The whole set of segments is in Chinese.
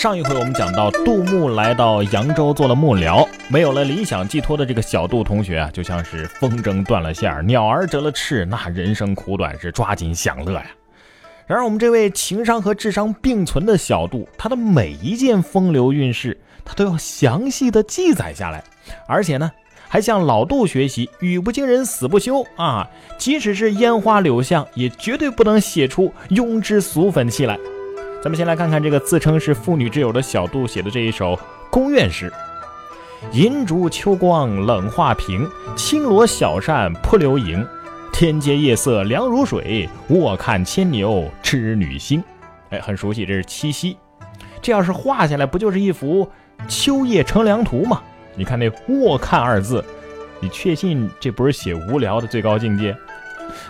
上一回我们讲到，杜牧来到扬州做了幕僚，没有了理想寄托的这个小杜同学啊，就像是风筝断了线，鸟儿折了翅，那人生苦短，是抓紧享乐呀。然而我们这位情商和智商并存的小杜，他的每一件风流韵事，他都要详细的记载下来，而且呢，还向老杜学习，语不惊人死不休啊！即使是烟花柳巷，也绝对不能写出庸脂俗粉气来。咱们先来看看这个自称是妇女之友的小杜写的这一首宫怨诗：银烛秋光冷画屏，轻罗小扇扑流萤。天阶夜色凉如水，卧看牵牛织女星。哎，很熟悉，这是七夕。这要是画下来，不就是一幅秋夜乘凉图吗？你看那“卧看”二字，你确信这不是写无聊的最高境界？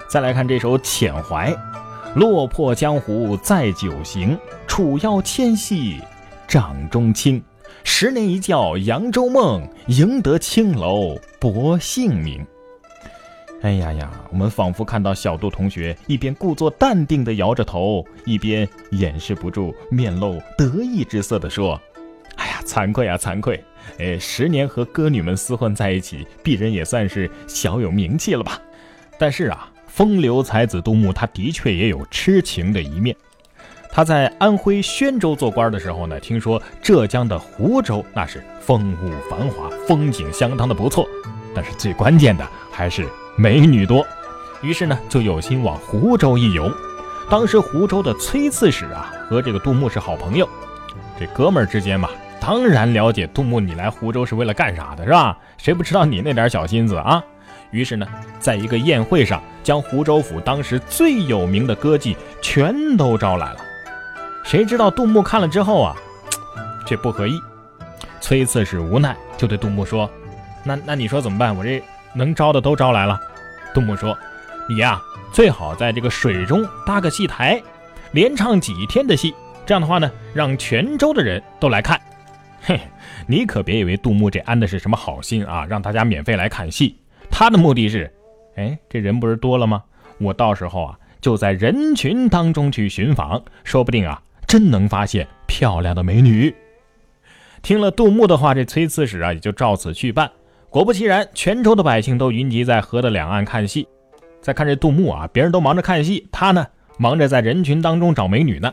再来看这首《遣怀》。落魄江湖再酒行，楚腰纤细掌中轻。十年一觉扬州梦，赢得青楼薄幸名。哎呀呀，我们仿佛看到小杜同学一边故作淡定地摇着头，一边掩饰不住面露得意之色地说：“哎呀，惭愧啊，惭愧！哎，十年和歌女们厮混在一起，鄙人也算是小有名气了吧？但是啊。”风流才子杜牧，他的确也有痴情的一面。他在安徽宣州做官的时候呢，听说浙江的湖州那是风物繁华，风景相当的不错，但是最关键的还是美女多。于是呢，就有心往湖州一游。当时湖州的崔刺史啊，和这个杜牧是好朋友，这哥们儿之间嘛，当然了解杜牧你来湖州是为了干啥的，是吧？谁不知道你那点小心思啊？于是呢，在一个宴会上，将湖州府当时最有名的歌妓全都招来了。谁知道杜牧看了之后啊，这不合意。崔刺史无奈，就对杜牧说：“那那你说怎么办？我这能招的都招来了。”杜牧说：“你呀，最好在这个水中搭个戏台，连唱几天的戏。这样的话呢，让泉州的人都来看。嘿，你可别以为杜牧这安的是什么好心啊，让大家免费来看戏。”他的目的是，哎，这人不是多了吗？我到时候啊，就在人群当中去寻访，说不定啊，真能发现漂亮的美女。听了杜牧的话，这崔刺史啊，也就照此去办。果不其然，泉州的百姓都云集在河的两岸看戏。再看这杜牧啊，别人都忙着看戏，他呢，忙着在人群当中找美女呢。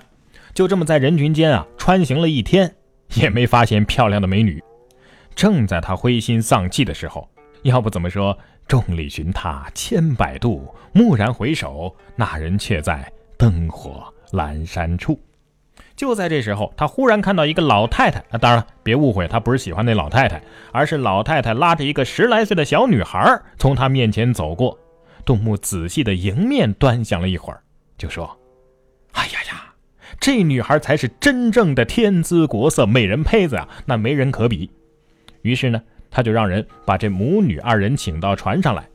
就这么在人群间啊，穿行了一天，也没发现漂亮的美女。正在他灰心丧气的时候。要不怎么说众里寻他千百度，蓦然回首，那人却在灯火阑珊处。就在这时候，他忽然看到一个老太太啊，当然了，别误会，他不是喜欢那老太太，而是老太太拉着一个十来岁的小女孩从他面前走过。杜牧仔细的迎面端详了一会儿，就说：“哎呀呀，这女孩才是真正的天姿国色美人胚子啊，那没人可比。”于是呢。他就让人把这母女二人请到船上来，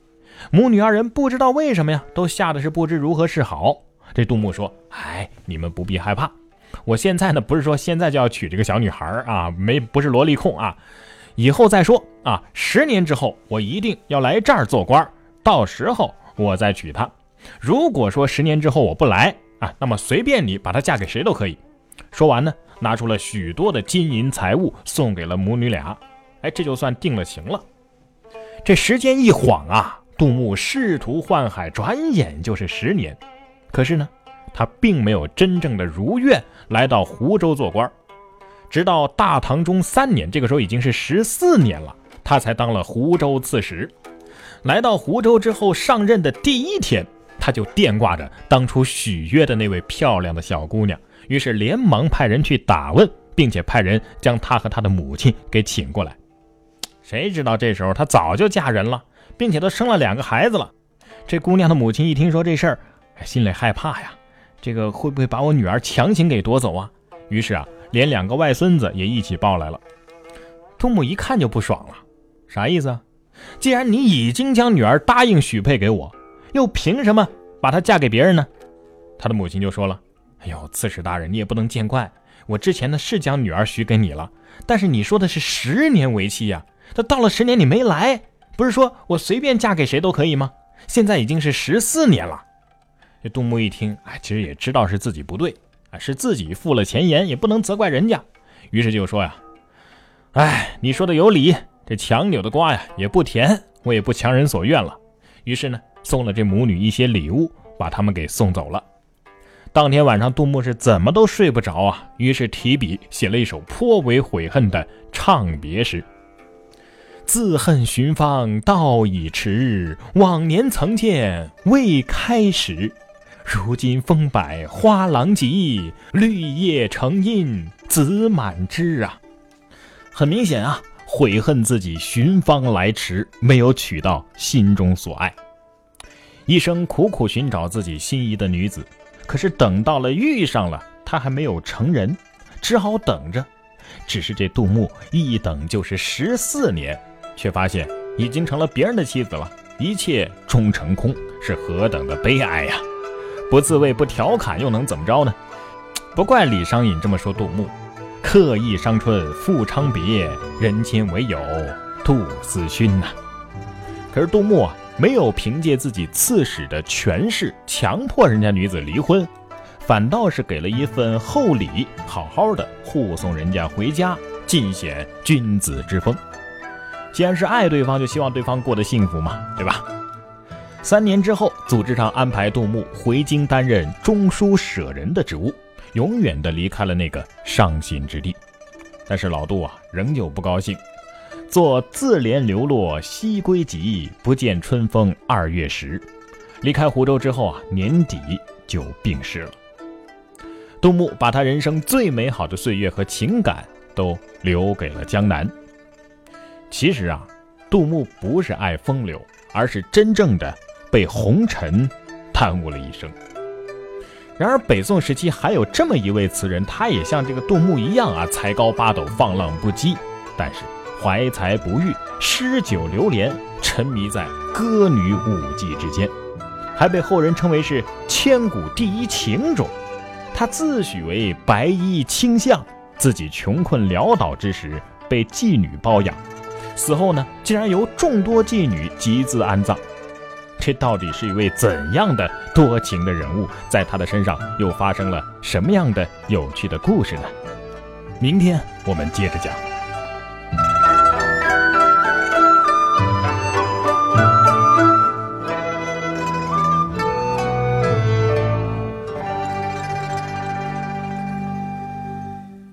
母女二人不知道为什么呀，都吓得是不知如何是好。这杜牧说：“哎，你们不必害怕，我现在呢不是说现在就要娶这个小女孩啊，没不是萝莉控啊，以后再说啊。十年之后我一定要来这儿做官，到时候我再娶她。如果说十年之后我不来啊，那么随便你把她嫁给谁都可以。”说完呢，拿出了许多的金银财物送给了母女俩。哎，这就算定了情了。这时间一晃啊，杜牧仕途宦海，转眼就是十年。可是呢，他并没有真正的如愿来到湖州做官。直到大唐中三年，这个时候已经是十四年了，他才当了湖州刺史。来到湖州之后，上任的第一天，他就惦挂着当初许约的那位漂亮的小姑娘，于是连忙派人去打问，并且派人将她和她的母亲给请过来。谁知道这时候她早就嫁人了，并且都生了两个孩子了。这姑娘的母亲一听说这事儿，心里害怕呀，这个会不会把我女儿强行给夺走啊？于是啊，连两个外孙子也一起抱来了。杜牧一看就不爽了，啥意思啊？既然你已经将女儿答应许配给我，又凭什么把她嫁给别人呢？他的母亲就说了：“哎呦，刺史大人，你也不能见怪，我之前呢是将女儿许给你了，但是你说的是十年为期呀。”他到了十年你没来，不是说我随便嫁给谁都可以吗？现在已经是十四年了。这杜牧一听，哎，其实也知道是自己不对，啊，是自己负了前言，也不能责怪人家。于是就说呀：“哎，你说的有理，这强扭的瓜呀也不甜，我也不强人所愿了。”于是呢，送了这母女一些礼物，把他们给送走了。当天晚上，杜牧是怎么都睡不着啊，于是提笔写了一首颇为悔恨的唱别诗：“自恨寻芳道已迟，往年曾见未开时。如今风摆花狼藉，绿叶成荫子满枝啊！”很明显啊。悔恨自己寻芳来迟，没有娶到心中所爱，一生苦苦寻找自己心仪的女子，可是等到了遇上了，她还没有成人，只好等着。只是这杜牧一等就是十四年，却发现已经成了别人的妻子了，一切终成空，是何等的悲哀呀！不自慰不调侃又能怎么着呢？不怪李商隐这么说杜牧。刻意伤春复昌别，人间唯有杜思勋呐。可是杜牧啊，没有凭借自己刺史的权势强迫人家女子离婚，反倒是给了一份厚礼，好好的护送人家回家，尽显君子之风。既然是爱对方，就希望对方过得幸福嘛，对吧？三年之后，组织上安排杜牧回京担任中书舍人的职务。永远的离开了那个伤心之地，但是老杜啊，仍旧不高兴。做自怜流落西归急，不见春风二月时。离开湖州之后啊，年底就病逝了。杜牧把他人生最美好的岁月和情感都留给了江南。其实啊，杜牧不是爱风流，而是真正的被红尘耽误了一生。然而，北宋时期还有这么一位词人，他也像这个杜牧一样啊，才高八斗，放浪不羁，但是怀才不遇，诗酒流连，沉迷在歌女舞伎之间，还被后人称为是千古第一情种。他自诩为白衣卿相，自己穷困潦倒之时被妓女包养，死后呢，竟然由众多妓女集资安葬。这到底是一位怎样的多情的人物？在他的身上又发生了什么样的有趣的故事呢？明天我们接着讲。